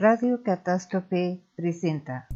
Radio Catástrofe presenta.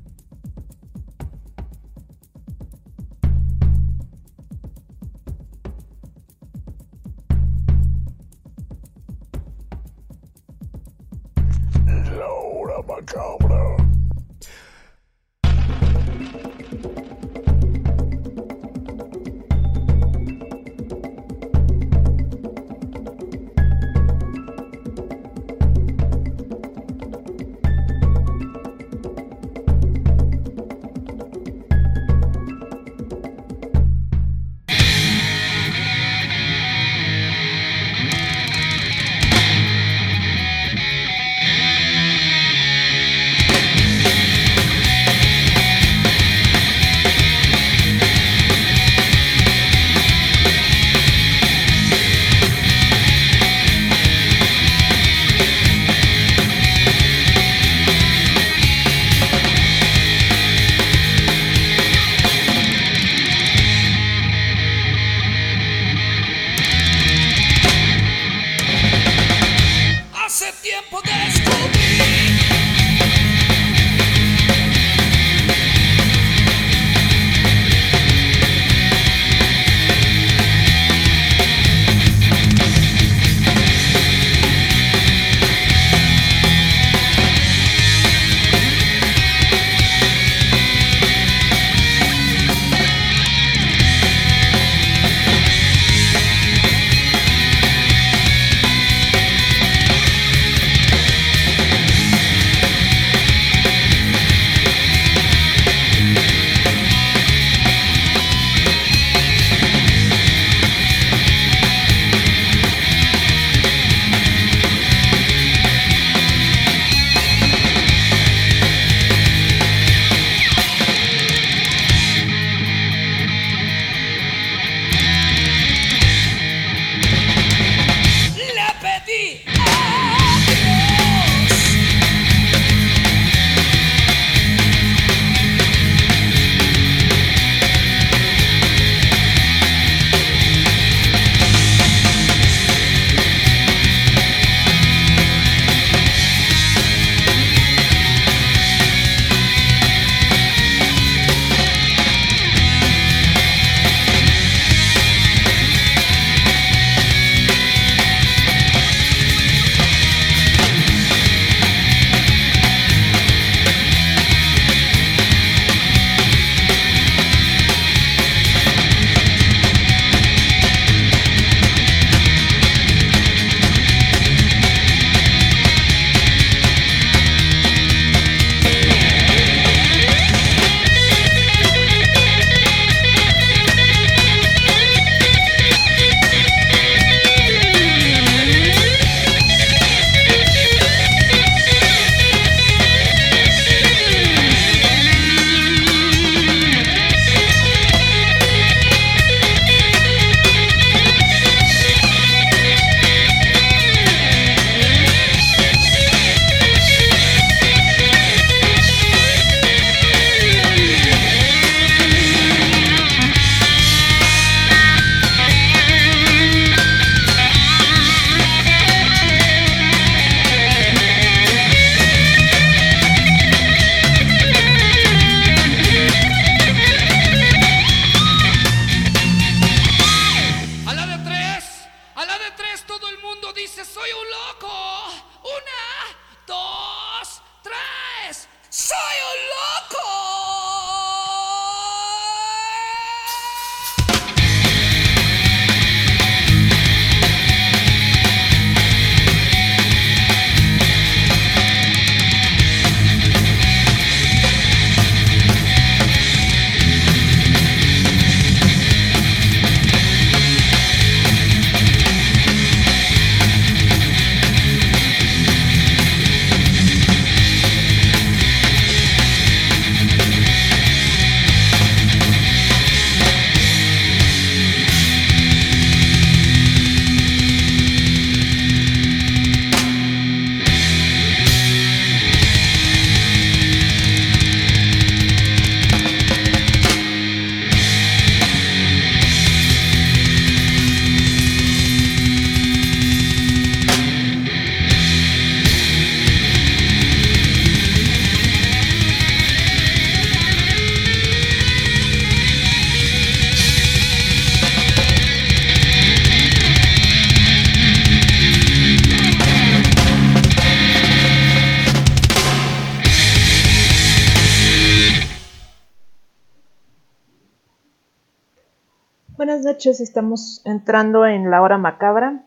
Estamos entrando en la hora macabra.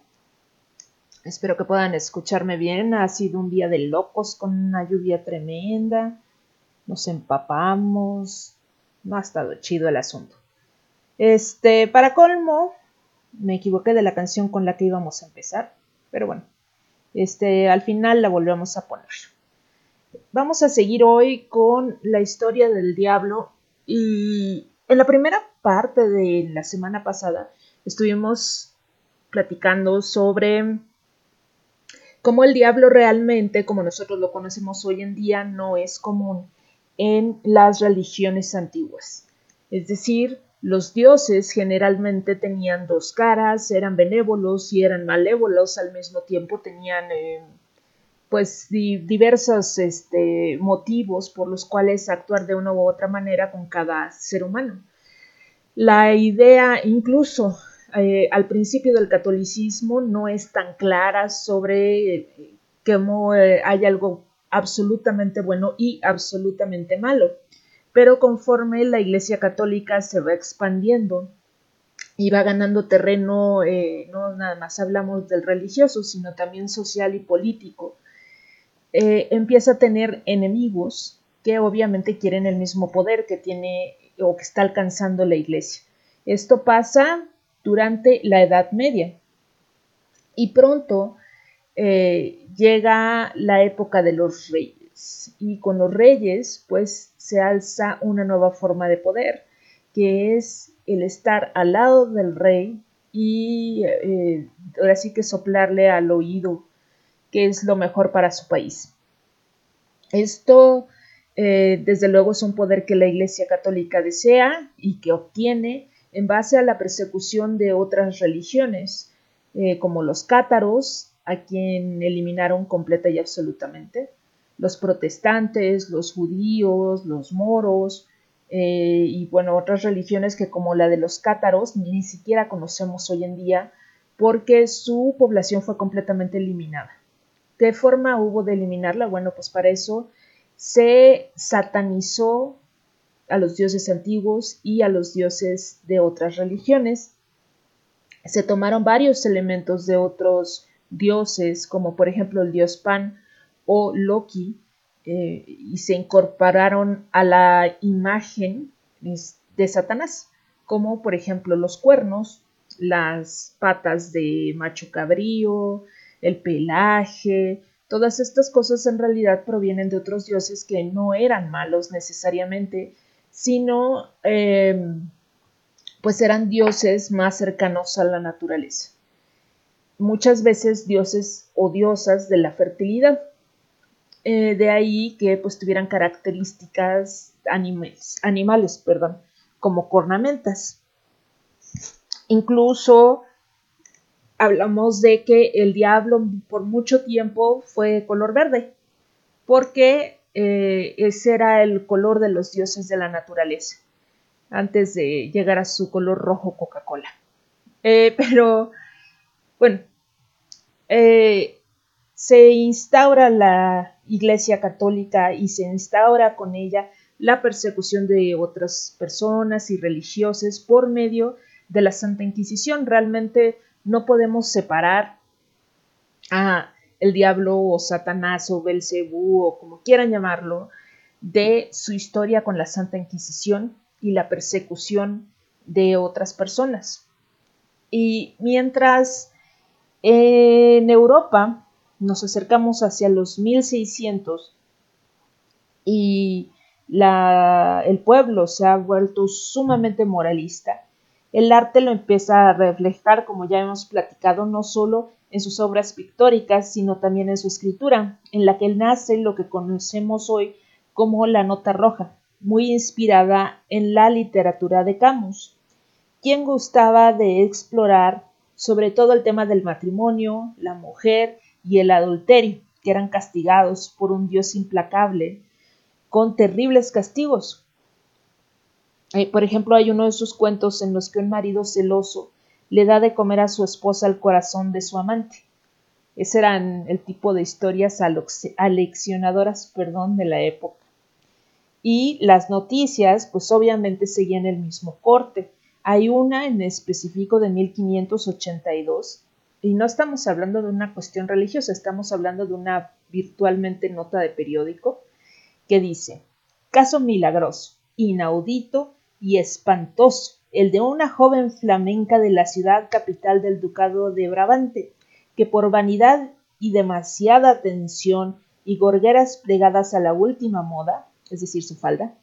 Espero que puedan escucharme bien. Ha sido un día de locos con una lluvia tremenda. Nos empapamos. No ha estado chido el asunto. Este, para colmo, me equivoqué de la canción con la que íbamos a empezar. Pero bueno, este, al final la volvemos a poner. Vamos a seguir hoy con la historia del diablo y en la primera parte de la semana pasada estuvimos platicando sobre cómo el diablo realmente, como nosotros lo conocemos hoy en día, no es común en las religiones antiguas. Es decir, los dioses generalmente tenían dos caras, eran benévolos y eran malévolos al mismo tiempo, tenían eh, pues diversos este, motivos por los cuales actuar de una u otra manera con cada ser humano la idea incluso eh, al principio del catolicismo no es tan clara sobre eh, cómo eh, hay algo absolutamente bueno y absolutamente malo. Pero conforme la Iglesia Católica se va expandiendo y va ganando terreno, no nada más hablamos del religioso, sino también social y político, empieza a tener enemigos que obviamente quieren el mismo poder que tiene o que está alcanzando la iglesia. Esto pasa durante la Edad Media y pronto eh, llega la época de los reyes y con los reyes pues se alza una nueva forma de poder que es el estar al lado del rey y eh, ahora sí que soplarle al oído que es lo mejor para su país. Esto eh, desde luego es un poder que la Iglesia Católica desea y que obtiene en base a la persecución de otras religiones, eh, como los cátaros, a quien eliminaron completa y absolutamente, los protestantes, los judíos, los moros, eh, y bueno, otras religiones que como la de los cátaros ni siquiera conocemos hoy en día porque su población fue completamente eliminada. ¿Qué forma hubo de eliminarla? Bueno, pues para eso se satanizó a los dioses antiguos y a los dioses de otras religiones. Se tomaron varios elementos de otros dioses, como por ejemplo el dios Pan o Loki, eh, y se incorporaron a la imagen de Satanás, como por ejemplo los cuernos, las patas de macho cabrío, el pelaje, Todas estas cosas en realidad provienen de otros dioses que no eran malos necesariamente, sino em, pues eran dioses más cercanos a la naturaleza. Muchas veces dioses o diosas de la fertilidad. Eh, de ahí que pues tuvieran características animales, animales perdón, como cornamentas. Incluso hablamos de que el diablo por mucho tiempo fue color verde, porque eh, ese era el color de los dioses de la naturaleza, antes de llegar a su color rojo Coca-Cola. Eh, pero, bueno, eh, se instaura la Iglesia Católica y se instaura con ella la persecución de otras personas y religiosas por medio de la Santa Inquisición. Realmente no podemos separar a el diablo o Satanás o Belcebú o como quieran llamarlo de su historia con la Santa Inquisición y la persecución de otras personas. Y mientras en Europa nos acercamos hacia los 1600 y el pueblo se ha vuelto sumamente moralista, el arte lo empieza a reflejar, como ya hemos platicado, no solo en sus obras pictóricas, sino también en su escritura, en la que nace lo que conocemos hoy como la nota roja, muy inspirada en la literatura de Camus, quien gustaba de explorar sobre todo el tema del matrimonio, la mujer y el adulterio, que eran castigados por un Dios implacable, con terribles castigos, por ejemplo, hay uno de sus cuentos en los que un marido celoso le da de comer a su esposa el corazón de su amante. Ese eran el tipo de historias aleccionadoras perdón, de la época. Y las noticias, pues obviamente seguían el mismo corte. Hay una en específico de 1582 y no estamos hablando de una cuestión religiosa, estamos hablando de una virtualmente nota de periódico que dice, caso milagroso, inaudito y espantoso, el de una joven flamenca de la ciudad capital del ducado de Brabante, que por vanidad y demasiada atención y gorgueras plegadas a la última moda, es decir, su falda,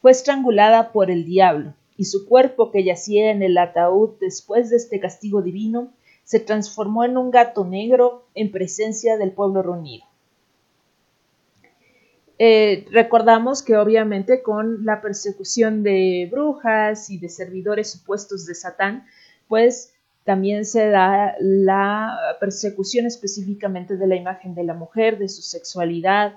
fue estrangulada por el diablo, y su cuerpo que yacía en el ataúd después de este castigo divino, se transformó en un gato negro en presencia del pueblo reunido. Eh, recordamos que obviamente con la persecución de brujas y de servidores supuestos de Satán, pues también se da la persecución específicamente de la imagen de la mujer, de su sexualidad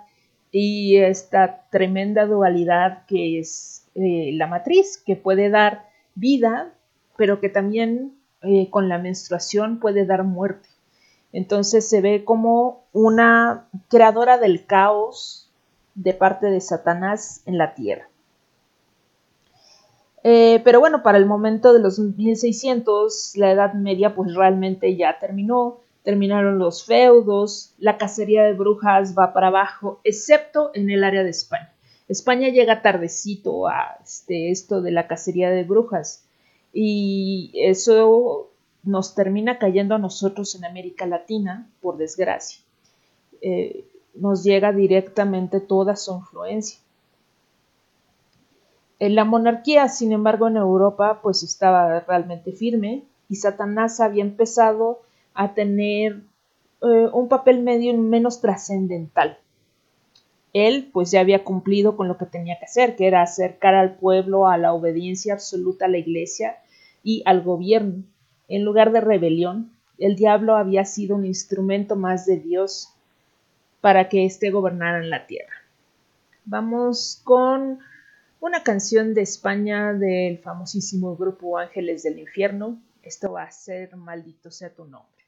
y esta tremenda dualidad que es eh, la matriz, que puede dar vida, pero que también eh, con la menstruación puede dar muerte. Entonces se ve como una creadora del caos de parte de Satanás en la tierra. Eh, pero bueno, para el momento de los 1600, la Edad Media pues realmente ya terminó, terminaron los feudos, la cacería de brujas va para abajo, excepto en el área de España. España llega tardecito a este, esto de la cacería de brujas y eso nos termina cayendo a nosotros en América Latina, por desgracia. Eh, nos llega directamente toda su influencia. La monarquía, sin embargo, en Europa pues estaba realmente firme y Satanás había empezado a tener eh, un papel medio menos trascendental. Él pues ya había cumplido con lo que tenía que hacer, que era acercar al pueblo a la obediencia absoluta a la iglesia y al gobierno. En lugar de rebelión, el diablo había sido un instrumento más de Dios para que éste gobernara en la tierra. Vamos con una canción de España del famosísimo grupo Ángeles del Infierno. Esto va a ser Maldito sea tu nombre.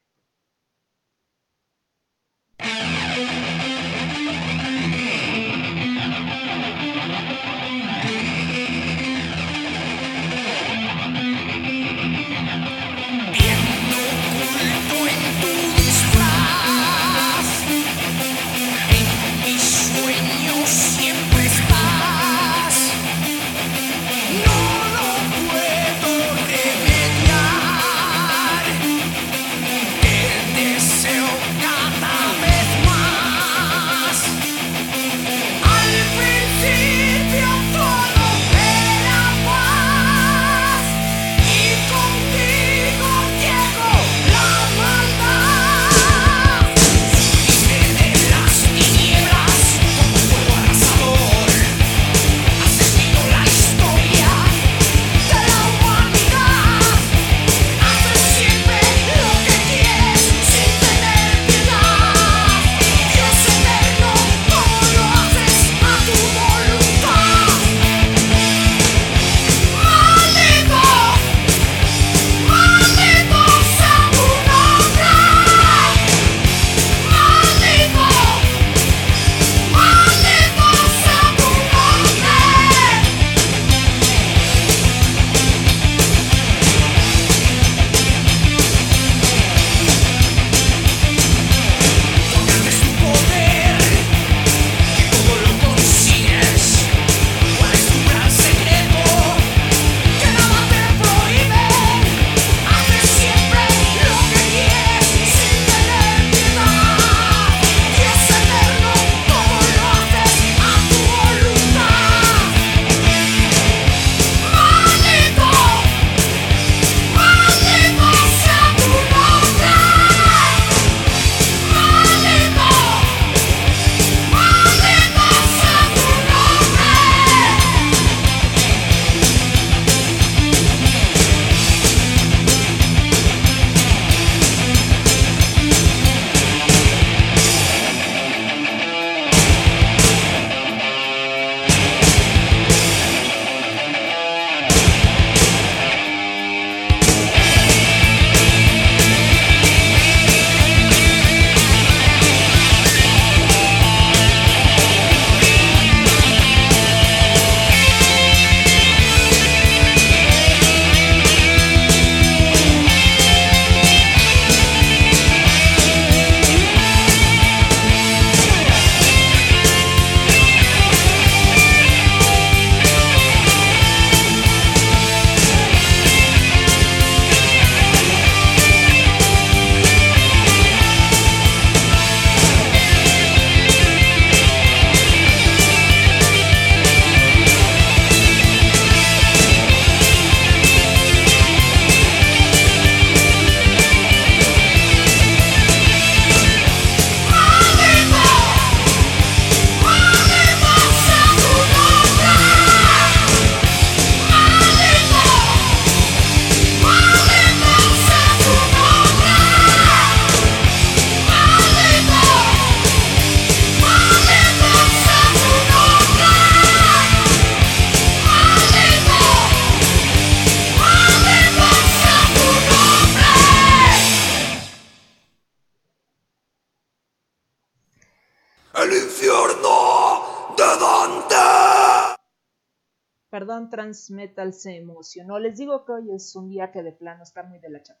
Transmetal se emocionó. Les digo que hoy es un día que de plano está muy de la chapa.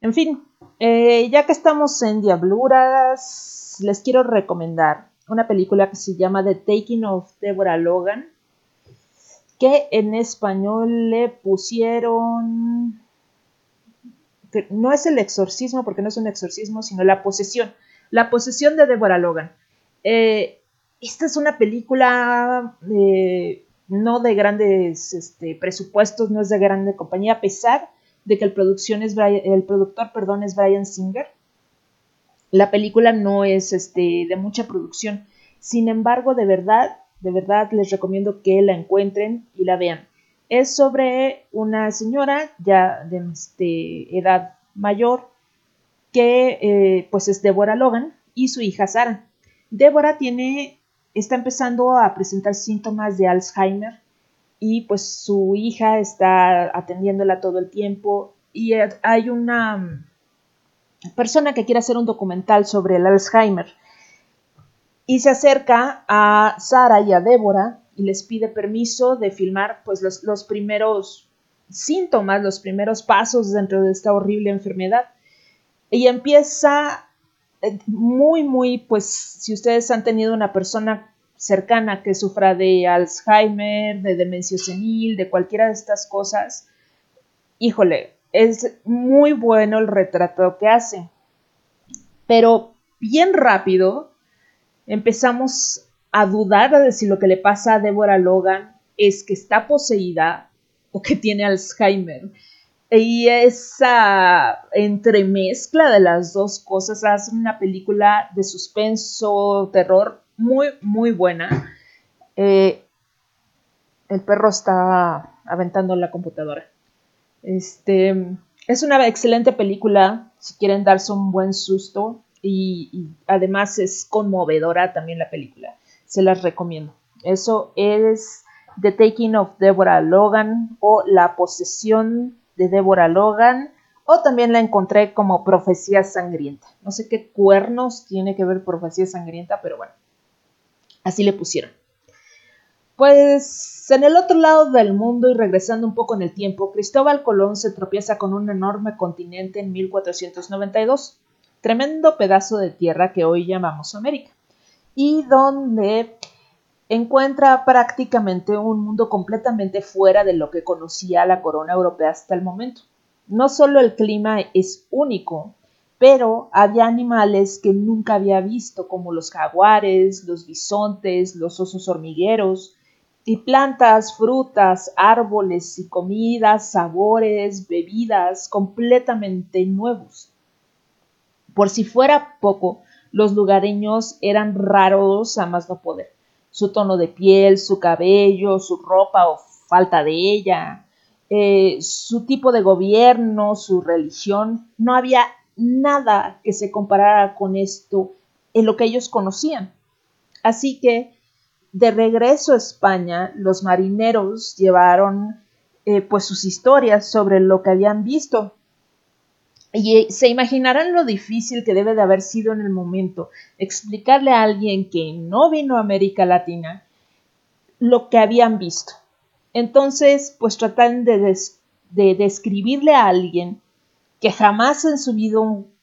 En fin, eh, ya que estamos en Diabluras, les quiero recomendar una película que se llama The Taking of Deborah Logan, que en español le pusieron... Que no es el exorcismo, porque no es un exorcismo, sino la posesión. La posesión de Deborah Logan. Eh, esta es una película eh, no de grandes este, presupuestos, no es de grande compañía, a pesar de que el, productor es Brian Singer. La película no es este, de mucha producción. Sin embargo, de verdad, de verdad les recomiendo que la encuentren y la vean. Es sobre una señora ya de este, edad mayor que eh, pues es Deborah Logan y su hija Sara. Deborah tiene, está empezando a presentar síntomas de Alzheimer y pues su hija está atendiéndola todo el tiempo y hay una mm, persona que quiere hacer un documental sobre el Alzheimer y se acerca a Sara y a Débora y les pide permiso de filmar pues los, los primeros síntomas, los primeros pasos dentro de esta horrible enfermedad. Y empieza muy, muy, pues si ustedes han tenido una persona cercana que sufra de Alzheimer, de demencia senil, de cualquiera de estas cosas, híjole, es muy bueno el retrato que hace. Pero bien rápido empezamos a dudar de si lo que le pasa a Deborah Logan es que está poseída o que tiene Alzheimer. Y esa entremezcla de las dos cosas hace una película de suspenso, terror muy, muy buena. Eh, el perro está aventando la computadora. Este, es una excelente película si quieren darse un buen susto y, además es conmovedora también la película. Se las recomiendo. Eso es The Taking of Deborah Logan o La posesión de Deborah Logan o también la encontré como Profecía Sangrienta. No sé qué cuernos tiene que ver Profecía Sangrienta, pero bueno. Así le pusieron. Pues en el otro lado del mundo y regresando un poco en el tiempo, Cristóbal Colón se tropieza con un enorme continente en 1492, tremendo pedazo de tierra que hoy llamamos América, y donde encuentra prácticamente un mundo completamente fuera de lo que conocía la corona europea hasta el momento. No solo el clima es único, pero había animales que nunca había visto, como los jaguares, los bisontes, los osos hormigueros, y plantas, frutas, árboles y comidas, sabores, bebidas completamente nuevos. Por si fuera poco, los lugareños eran raros a más no poder. Su tono de piel, su cabello, su ropa o falta de ella, eh, su tipo de gobierno, su religión, no había nada que se comparara con esto en lo que ellos conocían. Así que de regreso a España, los marineros llevaron eh, pues sus historias sobre lo que habían visto. Y se imaginarán lo difícil que debe de haber sido en el momento explicarle a alguien que no vino a América Latina lo que habían visto. Entonces, pues tratan de, de describirle a alguien que jamás en su vida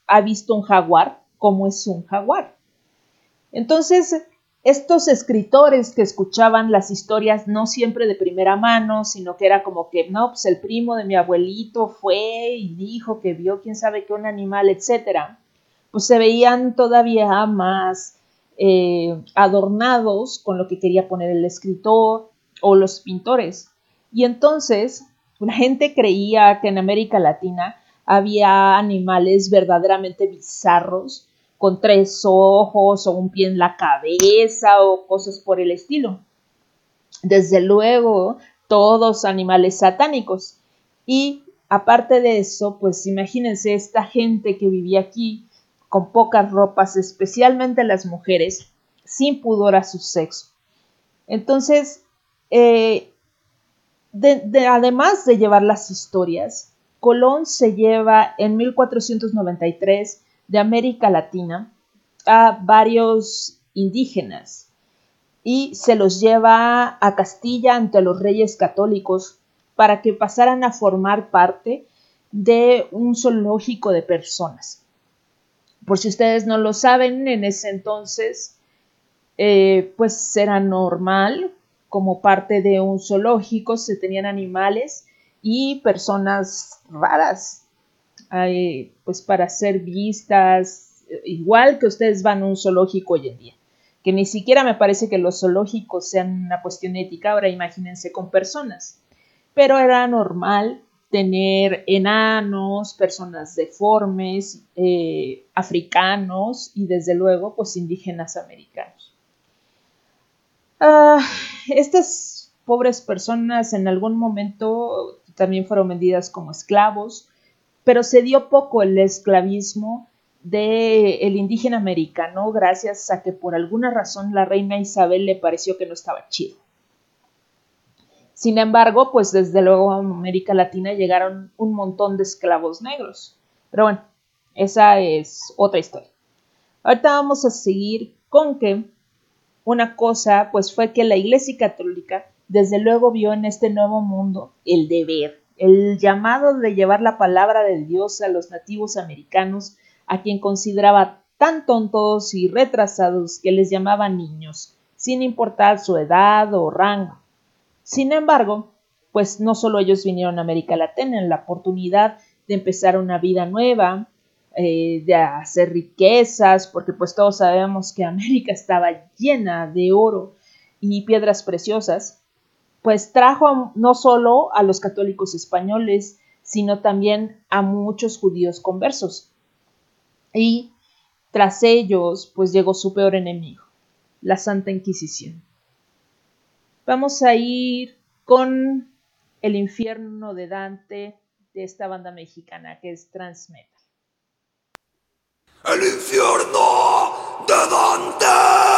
ha visto un jaguar como es un jaguar. Entonces, estos escritores que escuchaban las historias no siempre de primera mano, sino que era como que, no, pues el primo de mi abuelito fue y dijo que vio quién sabe qué un animal, etcétera, pues se veían todavía más eh, adornados con lo que quería poner el escritor o los pintores. Y entonces la gente creía que en América Latina había animales verdaderamente bizarros, con tres ojos o un pie en la cabeza o cosas por el estilo. Desde luego, todos animales satánicos. Y aparte de eso, pues imagínense esta gente que vivía aquí con pocas ropas, especialmente las mujeres, sin pudor a su sexo. Entonces, eh, además de llevar las historias, Colón se lleva en 1493 de América Latina a varios indígenas y se los lleva a Castilla ante los reyes católicos para que pasaran a formar parte de un zoológico de personas. Por si ustedes no lo saben, en ese entonces, eh, pues era normal, como parte de un zoológico, se tenían animales y personas raras, pues para ser vistas, igual que ustedes van a un zoológico hoy en día que ni siquiera me parece que los zoológicos sean una cuestión ética, ahora imagínense con personas. Pero era normal tener enanos, personas deformes, eh, africanos y desde luego pues indígenas americanos. Ah, estas pobres personas en algún momento también fueron vendidas como esclavos, pero se dio poco el esclavismo del el indígena americano gracias a que por alguna razón la reina Isabel le pareció que no estaba chido. Sin embargo, pues desde luego a América Latina llegaron un montón de esclavos negros. Pero bueno, esa es otra historia. Ahorita vamos a seguir con que una cosa pues fue que la Iglesia Católica desde luego vio en este nuevo mundo el deber, el llamado de llevar la palabra de Dios a los nativos americanos a quien consideraba tan tontos y retrasados que les llamaba niños, sin importar su edad o rango. Sin embargo, pues no solo ellos vinieron a América Latina en la oportunidad de empezar una vida nueva, eh, de hacer riquezas, porque pues todos sabemos que América estaba llena de oro y piedras preciosas, pues trajo no solo a los católicos españoles, sino también a muchos judíos conversos, y tras ellos, pues llegó su peor enemigo, la Santa Inquisición. Vamos a ir con el infierno de Dante de esta banda mexicana que es Transmetal. El infierno de Dante.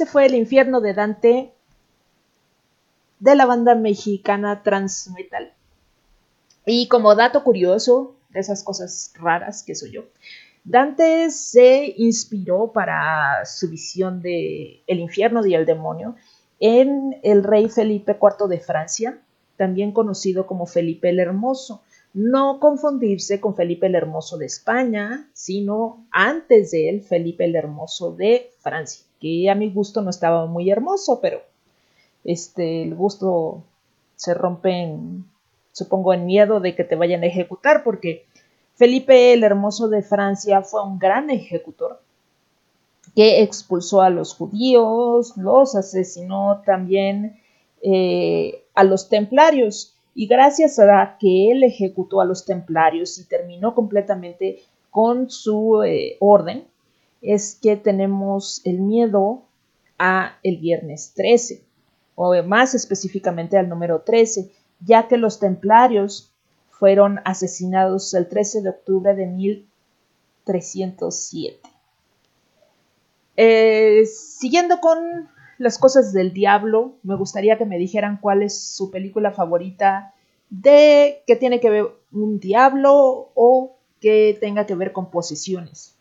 Ese fue el infierno de Dante de la banda mexicana Transmetal. Y como dato curioso, de esas cosas raras que soy yo, Dante se inspiró para su visión de el infierno y el demonio en el rey Felipe IV de Francia, también conocido como Felipe el Hermoso. No confundirse con Felipe el Hermoso de España, sino antes de él, Felipe el Hermoso de Francia, que a mi gusto no estaba muy hermoso, pero este, el gusto se rompe en, supongo, en miedo de que te vayan a ejecutar, porque Felipe el Hermoso de Francia fue un gran ejecutor que expulsó a los judíos, los asesinó también eh, a los templarios. Y gracias a que él ejecutó a los templarios y terminó completamente con su eh, orden, es que tenemos el miedo a el viernes 13 o más específicamente al número 13, ya que los templarios fueron asesinados el 13 de octubre de 1307. Eh, siguiendo con las cosas del diablo, me gustaría que me dijeran cuál es su película favorita de que tiene que ver un diablo o que tenga que ver con posesiones.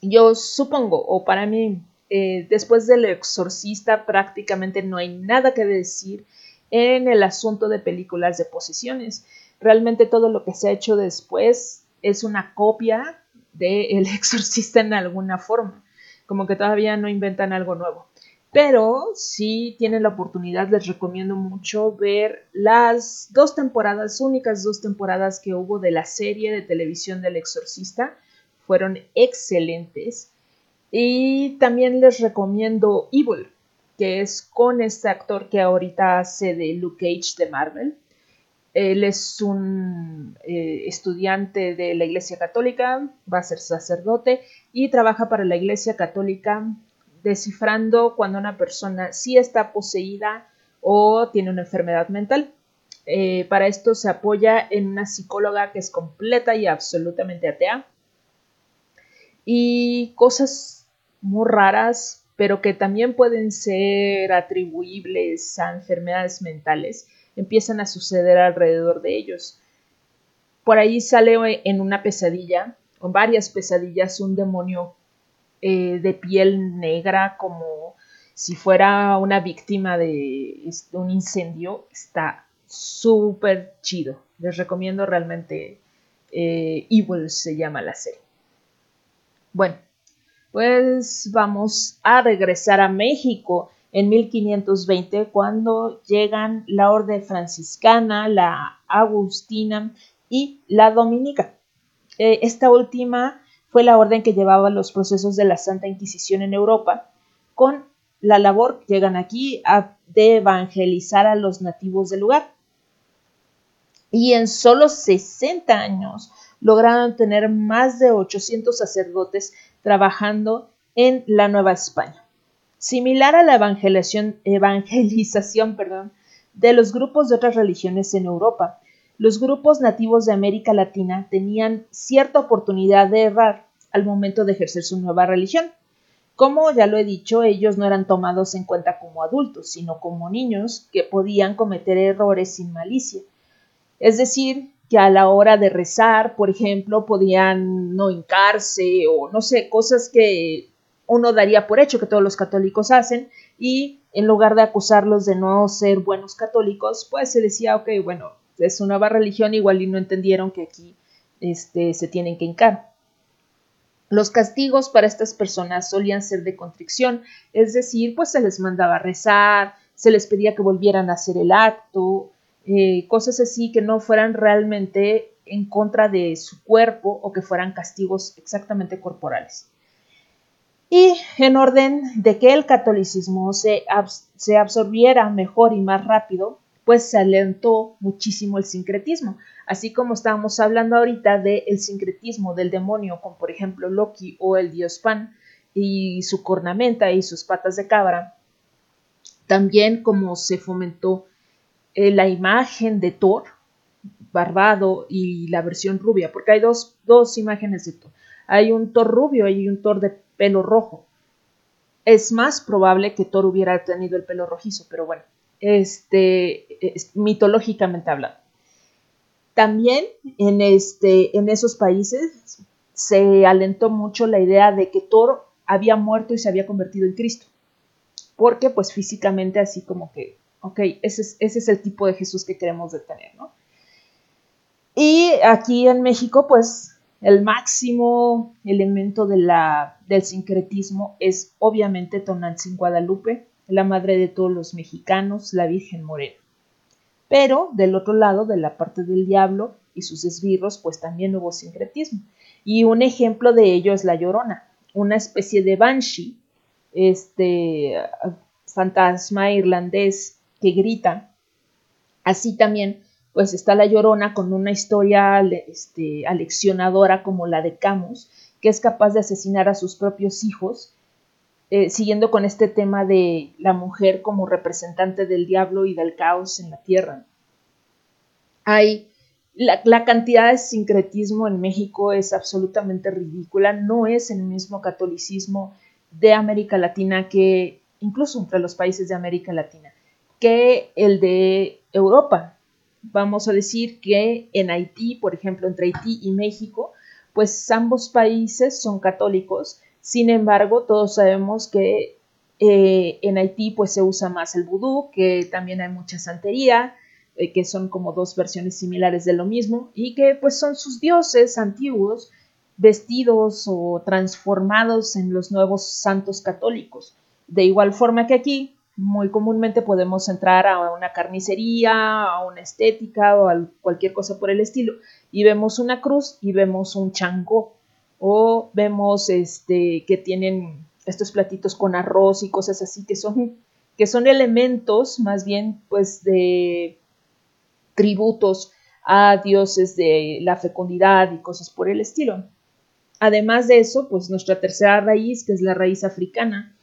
Yo supongo, o para mí, eh, después del exorcista prácticamente no hay nada que decir en el asunto de películas de posesiones. Realmente todo lo que se ha hecho después es una copia de El exorcista en alguna forma, como que todavía no inventan algo nuevo. Pero si tienen la oportunidad, les recomiendo mucho ver las dos temporadas, únicas dos temporadas que hubo de la serie de televisión del exorcista. Fueron excelentes. Y también les recomiendo Evil, que es con este actor que ahorita hace de Luke Cage de Marvel. Él es un eh, estudiante de la Iglesia Católica, va a ser sacerdote y trabaja para la Iglesia Católica descifrando cuando una persona sí está poseída o tiene una enfermedad mental. Eh, para esto se apoya en una psicóloga que es completa y absolutamente atea. Y cosas muy raras, pero que también pueden ser atribuibles a enfermedades mentales, empiezan a suceder alrededor de ellos. Por ahí sale en una pesadilla, o varias pesadillas, un demonio eh, de piel negra como si fuera una víctima de un incendio. Está súper chido. Les recomiendo realmente. Eh, Evil se llama la serie. Bueno, pues vamos a regresar a México en 1520 cuando llegan la orden franciscana, la agustina y la dominica. Eh, esta última fue la orden que llevaba los procesos de la Santa Inquisición en Europa con la labor, llegan aquí, a, de evangelizar a los nativos del lugar. Y en solo 60 años lograron tener más de 800 sacerdotes trabajando en la Nueva España. Similar a la evangelización, de los grupos de otras religiones en Europa, los grupos nativos de América Latina tenían cierta oportunidad de errar al momento de ejercer su nueva religión. Como ya lo he dicho, ellos no eran tomados en cuenta como adultos, sino como niños que podían cometer errores sin malicia. Es decir, que a la hora de rezar, por ejemplo, podían no hincarse o no sé, cosas que uno daría por hecho que todos los católicos hacen y en lugar de acusarlos de no ser buenos católicos, pues se decía, ok, bueno, es una nueva religión, igual y no entendieron que aquí este, se tienen que hincar. Los castigos para estas personas solían ser de contrición, es decir, pues se les mandaba rezar, se les pedía que volvieran a hacer el acto, eh, cosas así que no fueran realmente en contra de su cuerpo o que fueran castigos exactamente corporales. Y en orden de que el catolicismo se, se absorbiera mejor y más rápido, pues se alentó muchísimo el sincretismo. Así como estábamos hablando ahorita del sincretismo del demonio, con por ejemplo Loki o el dios Pan y su cornamenta y sus patas de cabra, también como se fomentó eh, la imagen de Thor, barbado, y la versión rubia, porque hay dos, imágenes de Thor. Hay un Thor rubio y un Thor de pelo rojo. es más probable que Thor hubiera tenido el pelo rojizo, pero bueno, este, es- mitológicamente hablando. También en, este, en esos países se alentó mucho la idea de que Thor había muerto y se había convertido en Cristo. Porque pues físicamente así como que, ok, ese es, ese es el tipo de Jesús que queremos de tener, ¿no? Y aquí en México pues el máximo elemento de la, del sincretismo es obviamente Tonantzin Guadalupe, la madre de todos los mexicanos, la Virgen Morena. Pero del otro lado, de la parte del diablo y sus esbirros, pues también hubo sincretismo. Y un ejemplo de ello es la Llorona, una especie de banshee, este fantasma irlandés que grita. Así también, pues está la Llorona con una historia este, aleccionadora como la de Camus, que es capaz de asesinar a sus propios hijos, eh, siguiendo con este tema de la mujer como representante del diablo y del caos en la tierra. Hay la, la, cantidad de sincretismo en México es absolutamente ridícula, no es el mismo catolicismo de América Latina que, incluso entre los países de América Latina, que el de Europa. Vamos a decir que en Haití, por ejemplo, entre Haití y México, pues ambos países son católicos, sin embargo, todos sabemos que eh, en Haití pues se usa más el vudú, que también hay mucha santería, eh, que son como dos versiones similares de lo mismo, y que pues son sus dioses antiguos vestidos o transformados en los nuevos santos católicos. De igual forma que aquí, muy comúnmente podemos entrar a una carnicería, a una estética o a cualquier cosa por el estilo, y vemos una cruz y vemos un changó, o vemos este, que tienen estos platitos con arroz y cosas así, que son, que son elementos más bien pues de tributos a dioses de la fecundidad y cosas por el estilo. Además de eso, pues nuestra tercera raíz, que es la raíz africana,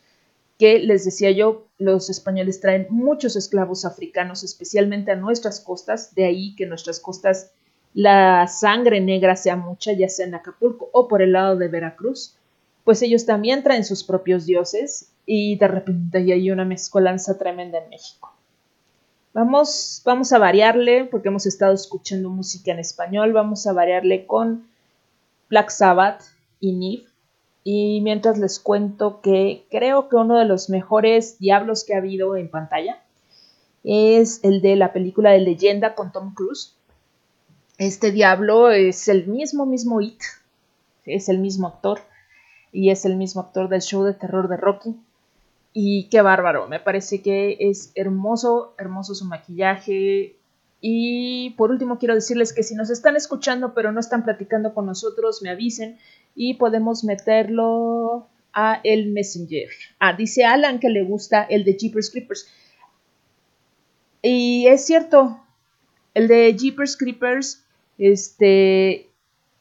que les decía yo, los españoles traen muchos esclavos africanos, especialmente a nuestras costas, de ahí que nuestras costas la sangre negra sea mucha, ya sea en Acapulco o por el lado de Veracruz, pues ellos también traen sus propios dioses y de repente hay una mezcolanza tremenda en México. Vamos, vamos a variarle, porque hemos estado escuchando música en español, vamos a variarle con Black Sabbath y Nif. Y mientras les cuento que creo que uno de los mejores diablos que ha habido en pantalla es el de la película de leyenda con Tom Cruise. Este diablo es el mismo, mismo It, es el mismo actor y es el mismo actor del show de terror de Rocky. Y qué bárbaro, me parece que es hermoso, hermoso su maquillaje. Y por último quiero decirles que si nos están escuchando pero no están platicando con nosotros, me avisen y podemos meterlo a el Messenger. Ah, dice Alan que le gusta el de Jeepers Creepers. Y es cierto, el de Jeepers Creepers este,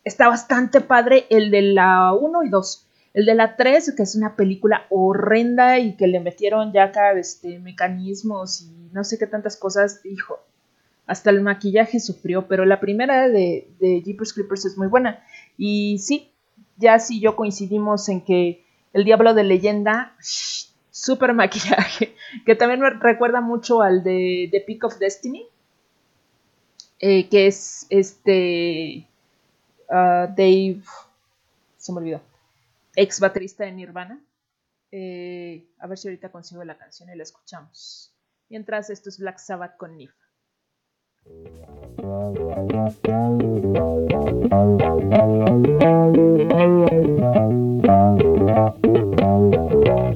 está bastante padre, el de la 1 y 2. El de la 3, que es una película horrenda y que le metieron ya acá este, mecanismos y no sé qué tantas cosas, hijo. Hasta el maquillaje sufrió, pero la primera de, de Jeepers Creepers es muy buena. Y sí, ya sí yo coincidimos en que el Diablo de Leyenda, súper maquillaje, que también me recuerda mucho al de The Peak of Destiny, eh, que es este uh, Dave, se me olvidó, ex baterista de Nirvana. Eh, a ver si ahorita consigo la canción y la escuchamos. Mientras esto es Black Sabbath con Nif. Thank you.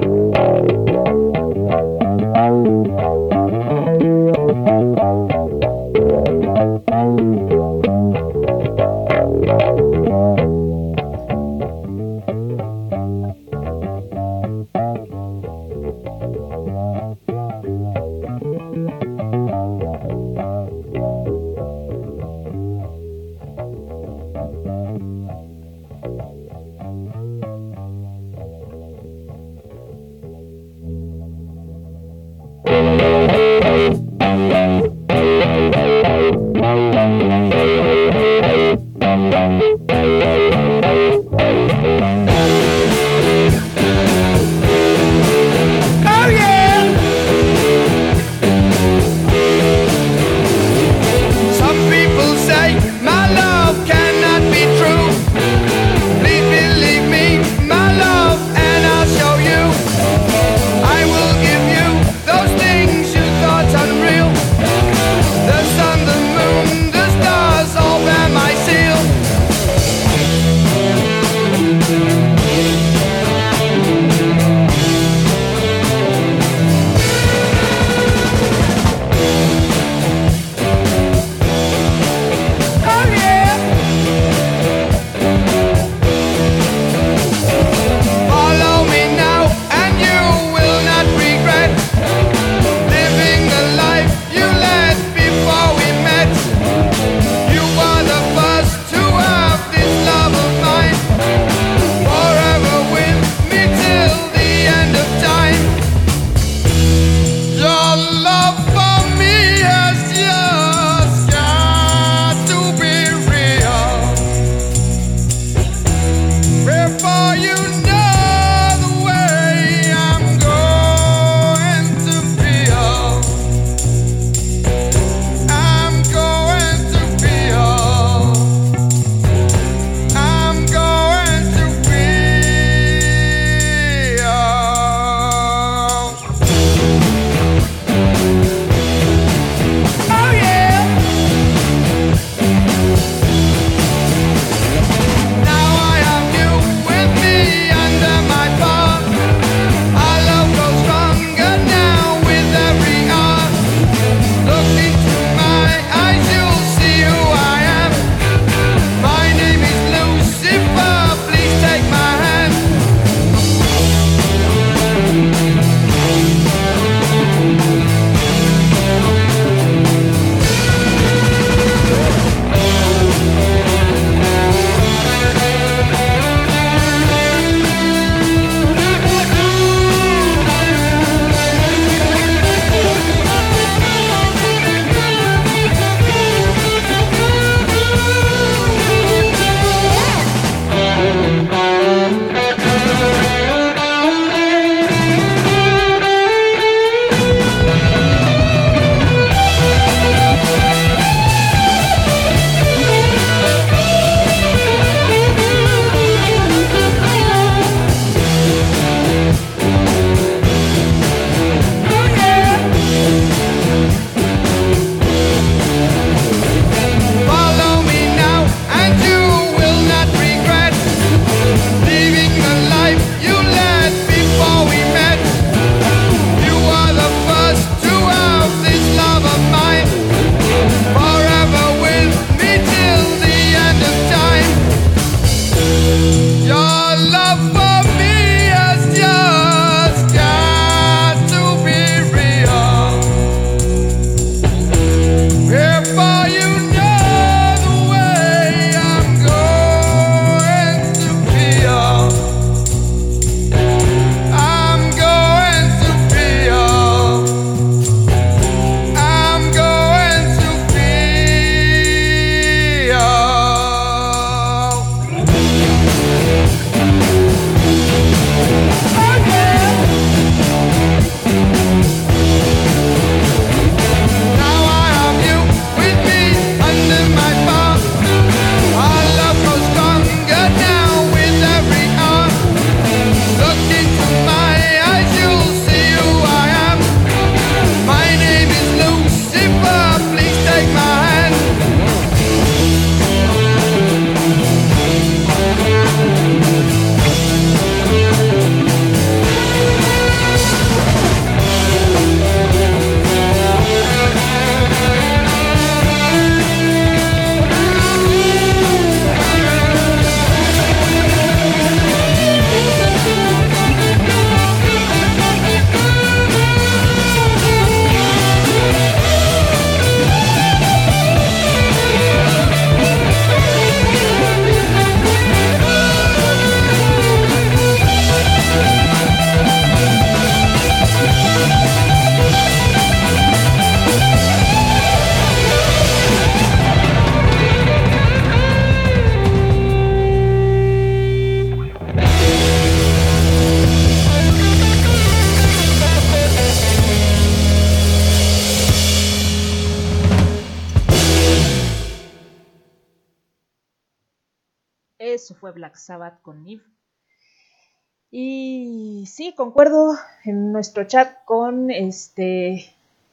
Nuestro chat con este,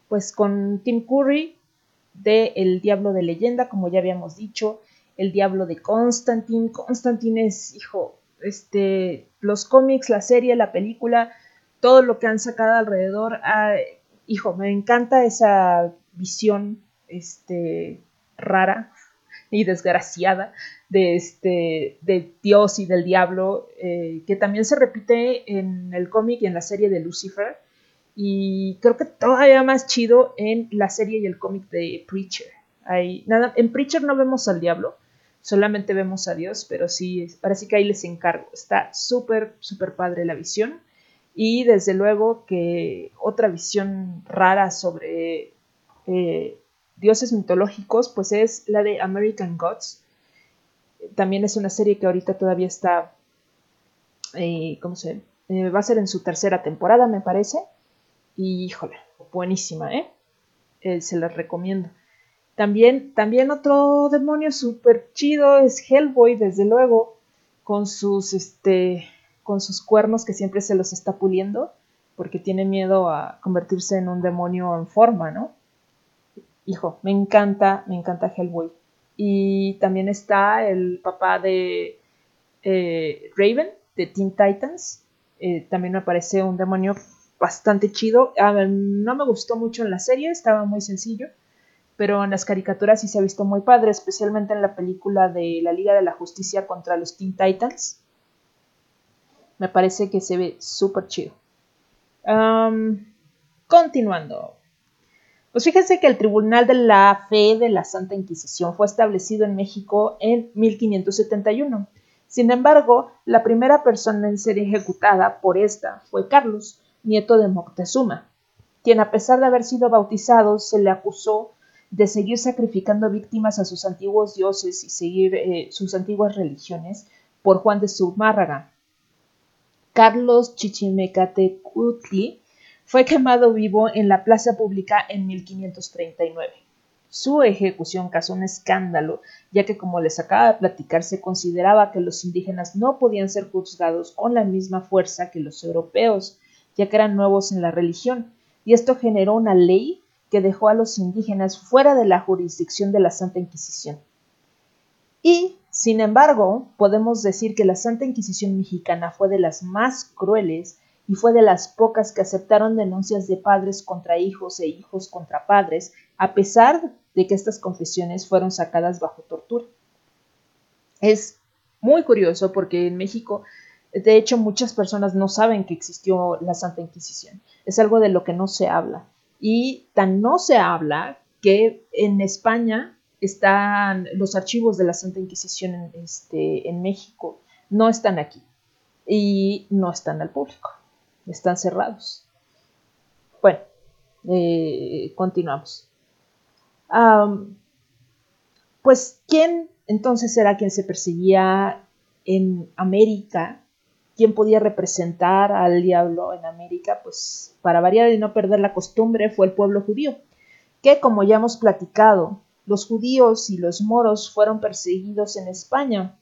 pues con Tim Curry de El Diablo de Leyenda, como ya habíamos dicho, El Diablo de Constantine. Constantine es, hijo, este, los cómics, la serie, la película, todo lo que han sacado alrededor. ah, hijo, me encanta esa visión, este, rara y desgraciada de este de Dios y del diablo eh, que también se repite en el cómic y en la serie de Lucifer. Y creo que todavía más chido en la serie y el cómic de Preacher. Nada, en Preacher no vemos al diablo solamente vemos a Dios pero sí parece que ahí les encargo. Está súper súper padre la visión. Y desde luego que otra visión rara sobre eh, dioses mitológicos, pues es la de American Gods. También es una serie que ahorita todavía está eh, ¿cómo se eh, va a ser en su tercera temporada, me parece. Y híjole, buenísima, ¿eh? Eh, se las recomiendo. También, también otro demonio súper chido es Hellboy, desde luego, con sus, este, con sus cuernos que siempre se los está puliendo, porque tiene miedo a convertirse en un demonio en forma, ¿no? Hijo, me encanta, me encanta Hellboy. Y también está el papá de eh, Raven, de Teen Titans. Eh, también me parece un demonio bastante chido. No me gustó mucho en la serie, estaba muy sencillo, pero en las caricaturas sí se ha visto muy padre, especialmente en la película de la Liga de la Justicia contra los Teen Titans. Me parece que se ve súper chido. Continuando. Pues fíjense que el Tribunal de la Fe de la Santa Inquisición fue establecido en México en 1571. Sin embargo, la primera persona en ser ejecutada por esta fue Carlos, nieto de Moctezuma, quien a pesar de haber sido bautizado se le acusó de seguir sacrificando víctimas a sus antiguos dioses y seguir eh, sus antiguas religiones por Juan de Zumárraga. Carlos Chichimecatecutli fue quemado vivo en la plaza pública en 1539. Su ejecución causó un escándalo, ya que como les acaba de platicar, se consideraba que los indígenas no podían ser juzgados con la misma fuerza que los europeos, ya que eran nuevos en la religión, y esto generó una ley que dejó a los indígenas fuera de la jurisdicción de la Santa Inquisición. Y, sin embargo, podemos decir que la Santa Inquisición mexicana fue de las más crueles y fue de las pocas que aceptaron denuncias de padres contra hijos e hijos contra padres, a pesar de que estas confesiones fueron sacadas bajo tortura. Es muy curioso porque en México, de hecho, muchas personas no saben que existió la Santa Inquisición. Es algo de lo que no se habla. Y tan no se habla que en España están los archivos de la Santa Inquisición en, este, en México. No están aquí y no están al público están cerrados. Bueno, eh, continuamos. Am, pues, ¿quién entonces era quien se perseguía en América? ¿Quién podía representar al diablo en América? Pues, para variar y no perder la costumbre, fue el pueblo judío, que como ya hemos platicado, los judíos y los moros fueron perseguidos en España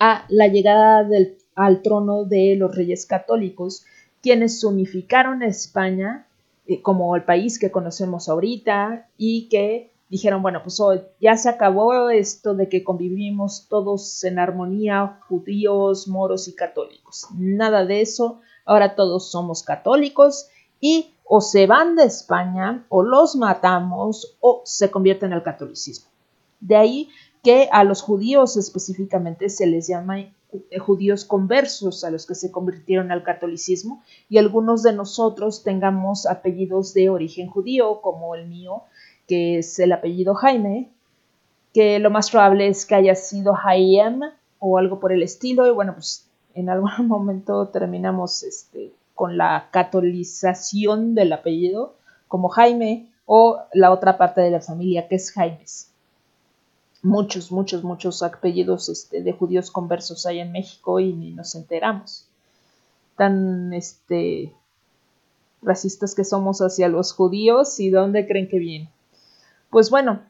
a la llegada del al trono de los reyes católicos, quienes unificaron España eh, como el país que conocemos ahorita y que dijeron, bueno, pues ya se acabó esto de que convivimos todos en armonía, judíos, moros y católicos. Nada de eso, ahora todos somos católicos y o se van de España o los matamos o se convierten al catolicismo. De ahí que a los judíos específicamente se les llama judíos conversos a los que se convirtieron al catolicismo y algunos de nosotros tengamos apellidos de origen judío, como el mío, que es el apellido Jaime, que lo más probable es que haya sido Hayem o algo por el estilo, y bueno, pues en algún momento terminamos este, con la catolización del apellido como Jaime o la otra parte de la familia que es Jaimes muchos, muchos, muchos apellidos este, de judíos conversos hay en México y ni nos enteramos. Tan este, racistas que somos hacia los judíos y dónde creen que viene. Pues bueno,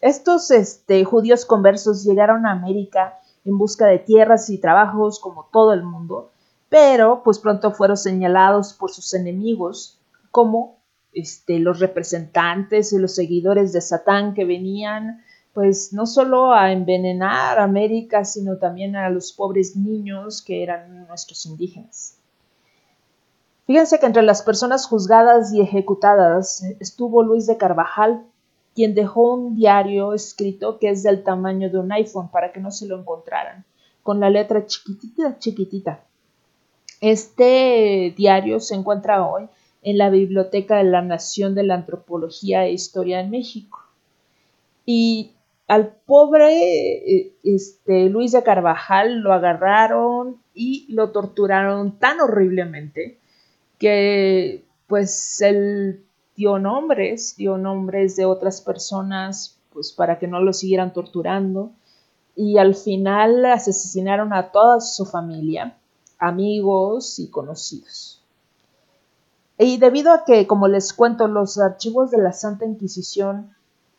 estos este, judíos conversos llegaron a América en busca de tierras y trabajos como todo el mundo, pero pues pronto fueron señalados por sus enemigos como este, los representantes y los seguidores de Satán que venían pues no solo a envenenar a América, sino también a los pobres niños que eran nuestros indígenas. Fíjense que entre las personas juzgadas y ejecutadas estuvo Luis de Carvajal, quien dejó un diario escrito que es del tamaño de un iPhone para que no se lo encontraran, con la letra chiquitita, chiquitita. Este diario se encuentra hoy en la Biblioteca de la Nación de la Antropología e Historia en México. Y al pobre eh, este, Luis de Carvajal lo agarraron y lo torturaron tan horriblemente que pues él dio nombres, dio nombres de otras personas pues para que no lo siguieran torturando y al final asesinaron a toda su familia, amigos y conocidos. Y debido a que, como les cuento, los archivos de la Santa Inquisición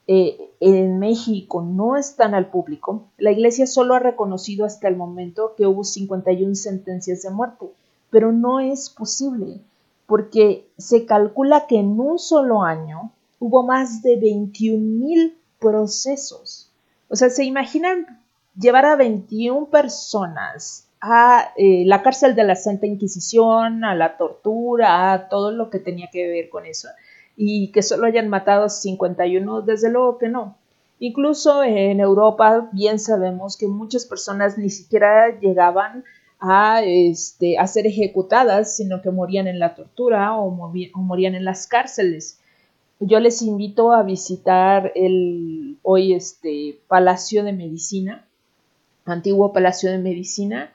eh, en México no están al público, la Iglesia solo ha reconocido hasta el momento que hubo 51 sentencias de muerte, pero no es posible, porque se calcula que en un solo año hubo más de 21 mil procesos. O sea, ¿se imaginan llevar a 21 personas a eh, la cárcel de la Santa Inquisición, a la tortura, a todo lo que tenía que ver con eso, y que solo hayan matado a 51, desde luego que no. Incluso en Europa bien sabemos que muchas personas ni siquiera llegaban a, este, a ser ejecutadas, sino que morían en la tortura o, o morían en las cárceles. Yo les invito a visitar el hoy este Palacio de Medicina, antiguo Palacio de Medicina.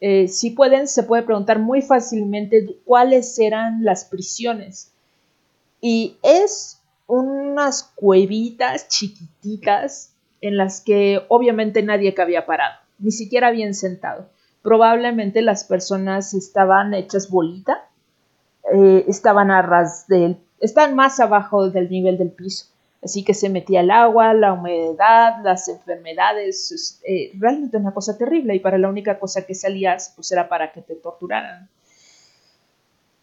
Eh, si pueden, se puede preguntar muy fácilmente cuáles eran las prisiones. Y es unas cuevitas chiquititas en las que obviamente nadie había parado, ni siquiera bien sentado. Probablemente las personas estaban hechas bolita, eh, estaban a ras del, están más abajo del nivel del piso. Así que se metía el agua, la humedad, las enfermedades, eh, realmente una cosa terrible y para la única cosa que salías pues era para que te torturaran.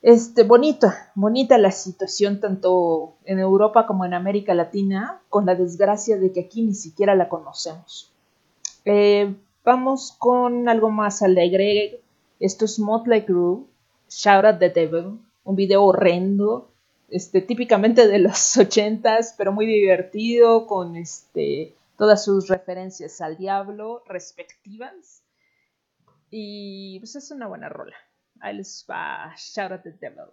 Este, bonita, bonita la situación tanto en Europa como en América Latina, con la desgracia de que aquí ni siquiera la conocemos. Eh, vamos con algo más alegre. Esto es Motley Crue, Shout at the Devil, un video horrendo este, típicamente de los ochentas, pero muy divertido, con este, todas sus referencias al diablo respectivas. Y pues es una buena rola. Ahí les va Shout at the Devil.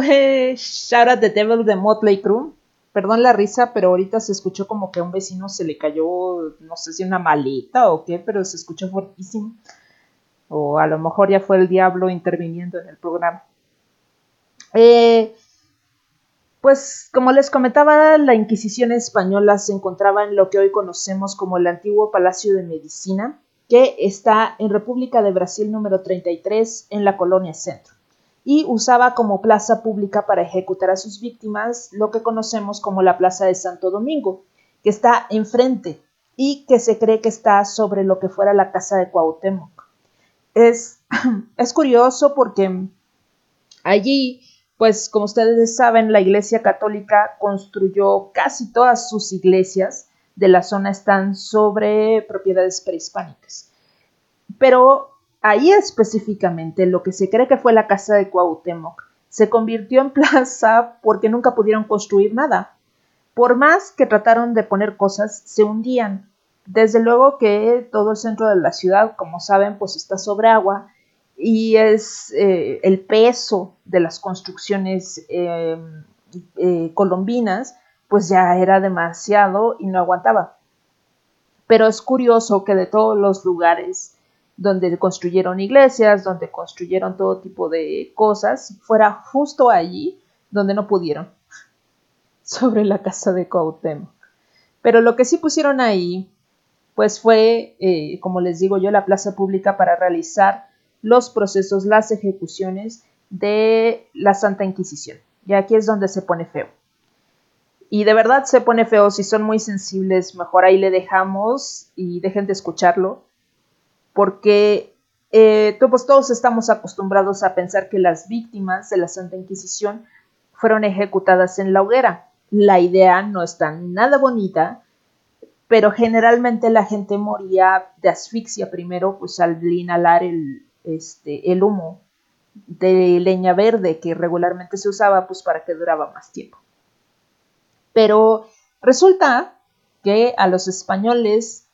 Fue Shout at the Devil de Motley Crue. Perdón la risa, pero ahorita se escuchó como que a un vecino se le cayó, no sé si una maleta o qué, pero se escuchó fuertísimo. O a lo mejor ya fue el diablo interviniendo en el programa. Eh, pues como les comentaba, la Inquisición española se encontraba en lo que hoy conocemos como el antiguo Palacio de Medicina, que está en República de Brasil número 33 en la colonia Centro y usaba como plaza pública para ejecutar a sus víctimas lo que conocemos como la Plaza de Santo Domingo, que está enfrente y que se cree que está sobre lo que fuera la casa de Cuauhtémoc. Es, es curioso porque allí, pues como ustedes saben, la Iglesia Católica construyó casi todas sus iglesias de la zona están sobre propiedades prehispánicas. Pero Ahí específicamente, lo que se cree que fue la casa de Cuauhtémoc, se convirtió en plaza porque nunca pudieron construir nada. Por más que trataron de poner cosas, se hundían. Desde luego que todo el centro de la ciudad, como saben, pues está sobre agua y es eh, el peso de las construcciones em, eh, colombinas, pues ya era demasiado y no aguantaba. Pero es curioso que de todos los lugares donde construyeron iglesias, donde construyeron todo tipo de cosas, fuera justo allí donde no pudieron, sobre la casa de Cuauhtémoc. Pero lo que sí pusieron ahí, pues fue, eh, como les digo yo, la plaza pública para realizar los procesos, las ejecuciones de la Santa Inquisición. Y aquí es donde se pone feo. Y de verdad se pone feo, si son muy sensibles, mejor ahí le dejamos y dejen de escucharlo porque eh, pues, todos estamos acostumbrados a pensar que las víctimas de la Santa Inquisición fueron ejecutadas en la hoguera. La idea no está nada bonita, pero generalmente la gente moría de asfixia primero, pues al inhalar el, este, el humo de leña verde que regularmente se usaba pues para que duraba más tiempo. Pero resulta que a los españoles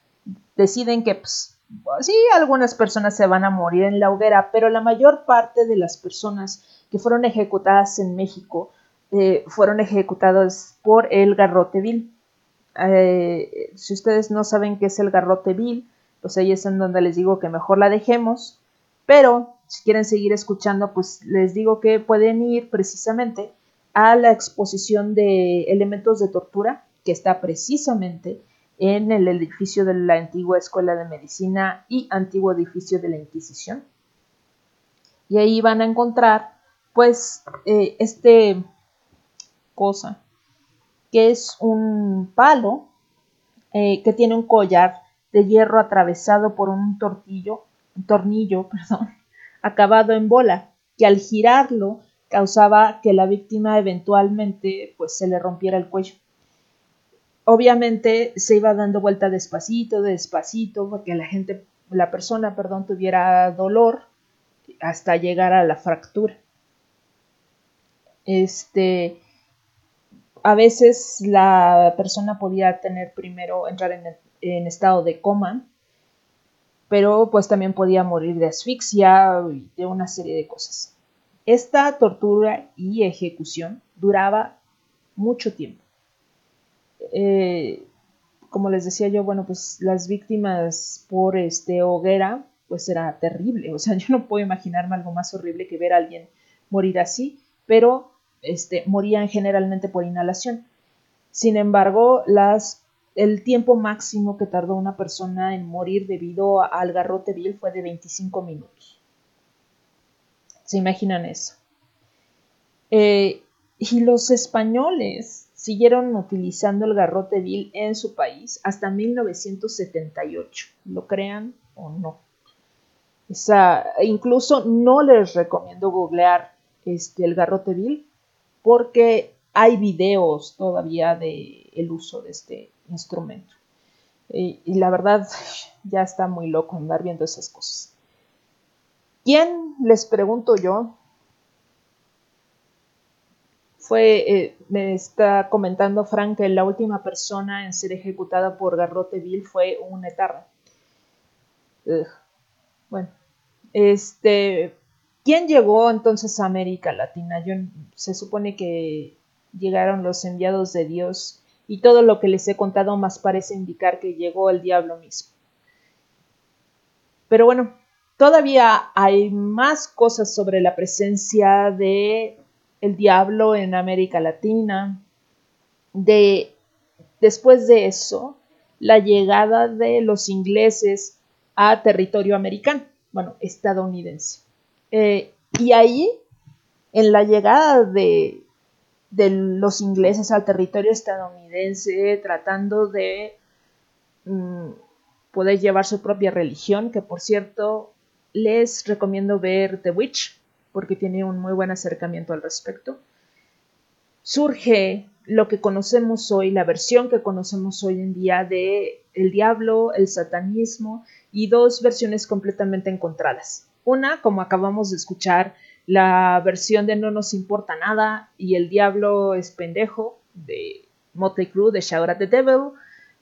deciden que pues, sí, algunas personas se van a morir en la hoguera, pero la mayor parte de las personas que fueron ejecutadas en México eh, fueron ejecutadas por el garrote vil. Eh, si ustedes no saben qué es el garrote vil, pues ahí es en donde les digo que mejor la dejemos, pero si quieren seguir escuchando, pues les digo que pueden ir precisamente a la exposición de elementos de tortura que está precisamente en el edificio de la antigua Escuela de Medicina y antiguo edificio de la Inquisición. Y ahí van a encontrar, pues, eh, este cosa, que es un palo eh, que tiene un collar de hierro atravesado por un tortillo, un tornillo, perdón, acabado en bola, que al girarlo causaba que la víctima eventualmente pues se le rompiera el cuello obviamente se iba dando vuelta despacito, despacito, porque la gente, la persona, perdón, tuviera dolor hasta llegar a la fractura. Este, a veces la persona podía tener primero entrar en, en estado de coma, pero pues también podía morir de asfixia y de una serie de cosas. Esta tortura y ejecución duraba mucho tiempo eh, como les decía yo, bueno, pues las víctimas por este hoguera, pues era terrible. O sea, yo no puedo imaginarme algo más horrible que ver a alguien morir así, pero este, morían generalmente por inhalación. Sin embargo, las, el tiempo máximo que tardó una persona en morir debido al garrote vil fue de 25 minutos. ¿Se imaginan eso? Eh, y los españoles siguieron utilizando el garrote vil en su país hasta 1978, lo crean o no. incluso no les recomiendo googlear este, el garrote vil porque hay videos todavía del el uso de este instrumento. Y, y, la verdad, ya está muy loco andar viendo esas cosas. ¿Quién, les pregunto yo, fue, eh, me está comentando Frank que la última persona en ser ejecutada por garrote vil fue un etarra. Bueno, este, ¿Quién llegó entonces a América Latina? Se supone que llegaron los enviados de Dios y todo lo que les he contado más parece indicar que llegó el diablo mismo. Pero bueno, todavía hay más cosas sobre la presencia de el diablo en América Latina. De después de eso, la llegada de los ingleses a territorio americano, bueno, estadounidense. Eh, y ahí, en la llegada de, de, los ingleses al territorio estadounidense, tratando de mm, poder llevar su propia religión, que por cierto, les recomiendo ver The Witch, porque tiene un muy buen acercamiento al respecto. Surge lo que conocemos hoy, la versión que conocemos hoy en día de el diablo, el satanismo y dos versiones completamente encontradas. Una, como acabamos de escuchar, la versión de No nos importa nada y el diablo es pendejo de Motley Crue de Shout at the Devil.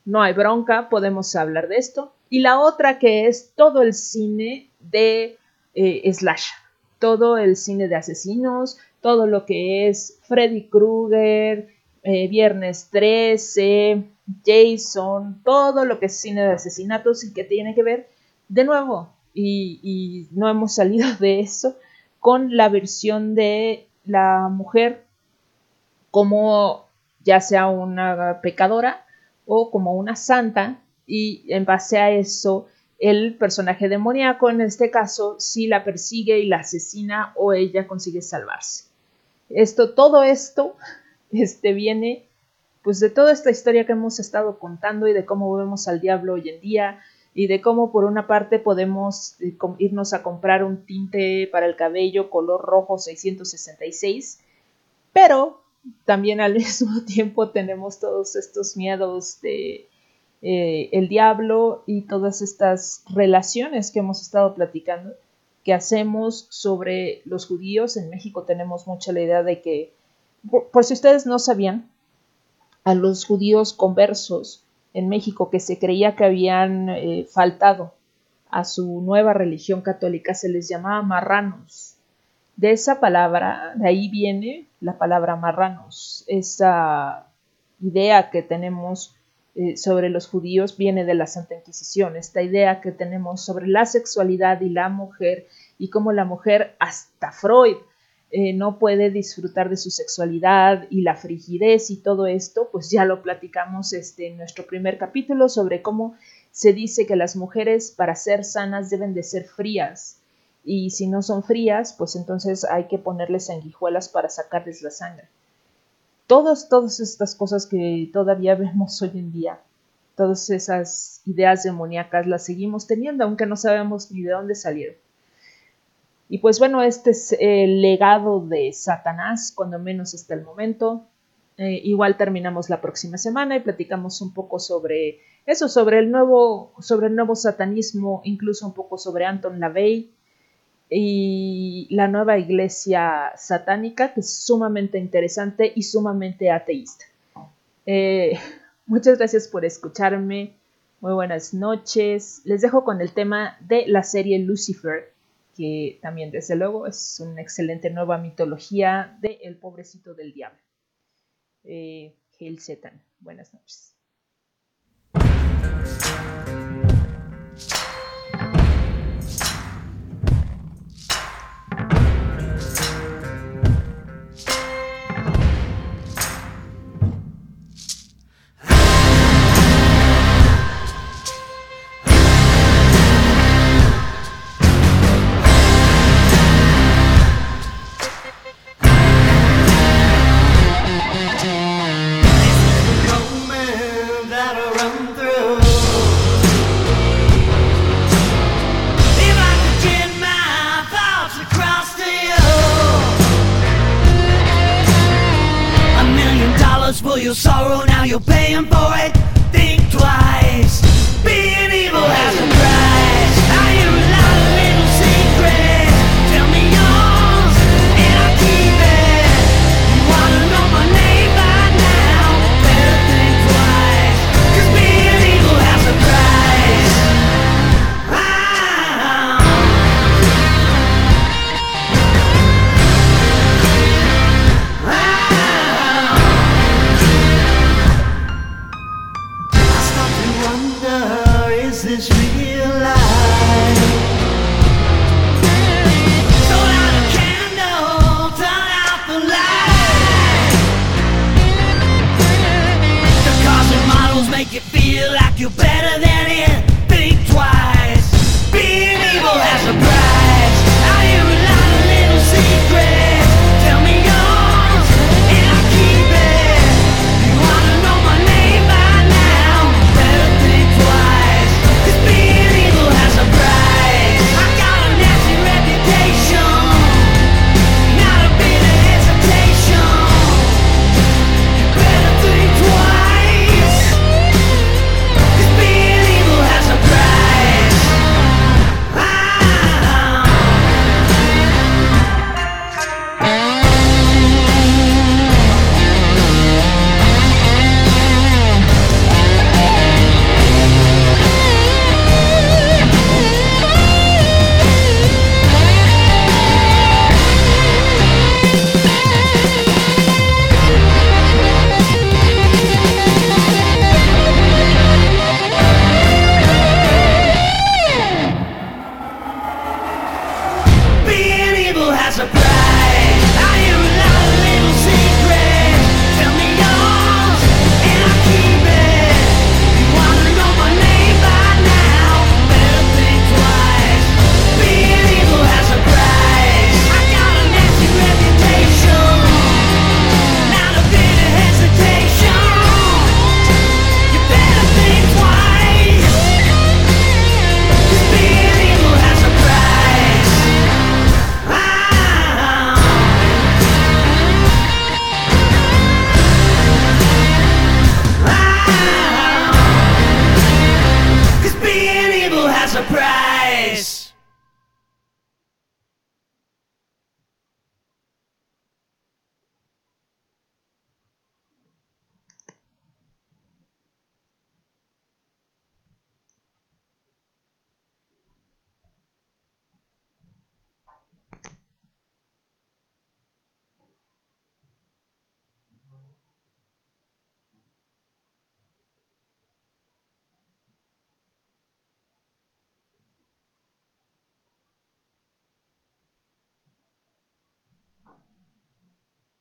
No hay bronca, podemos hablar de esto. Y la otra que es todo el cine de eh, Slash, todo el cine de asesinos, todo lo que es Freddy Krueger, eh, Viernes 13, Jason, todo lo que es cine de asesinatos y que tiene que ver, de nuevo, y, no hemos salido de eso, con la versión de la mujer como ya sea una pecadora o como una santa y en base a eso el personaje demoníaco en este caso si la persigue y la asesina o ella consigue salvarse. Esto, todo esto este, viene pues de toda esta historia que hemos estado contando y de cómo vemos al diablo hoy en día y de cómo por una parte podemos eh, irnos a comprar un tinte para el cabello color rojo 666, pero también al mismo tiempo tenemos todos estos miedos de eh, el diablo y todas estas relaciones que hemos estado platicando que hacemos sobre los judíos. En México tenemos mucha la idea de que, por, si ustedes no sabían, a los judíos conversos en México que se creía que habían eh, faltado a su nueva religión católica se les llamaba marranos. De esa palabra, de ahí viene la palabra marranos, esa idea que tenemos eh, sobre los judíos viene de la Santa Inquisición, esta idea que tenemos sobre la sexualidad y la mujer y cómo la mujer, hasta Freud, eh, no puede disfrutar de su sexualidad y la frigidez y todo esto, pues ya lo platicamos este, en nuestro primer capítulo sobre cómo se dice que las mujeres para ser sanas deben de ser frías. Y si no son frías, pues entonces hay que ponerles sanguijuelas para sacarles la sangre todas, todas estas cosas que todavía vemos hoy en día, todas esas ideas demoníacas las seguimos teniendo, aunque no sabemos ni de dónde salieron. Y pues bueno, este es el legado de Satanás, cuando menos hasta el momento. Eh, igual terminamos la próxima semana y platicamos un poco sobre eso, sobre el nuevo, sobre el nuevo satanismo, incluso un poco sobre Anton LaVey y la nueva iglesia satánica, que es sumamente interesante y sumamente ateísta. Eh, muchas gracias por escucharme. Muy buenas noches. Les dejo con el tema de la serie Lucifer, que también desde luego es una excelente nueva mitología de El pobrecito del diablo. Eh, Hail Satan. Buenas noches.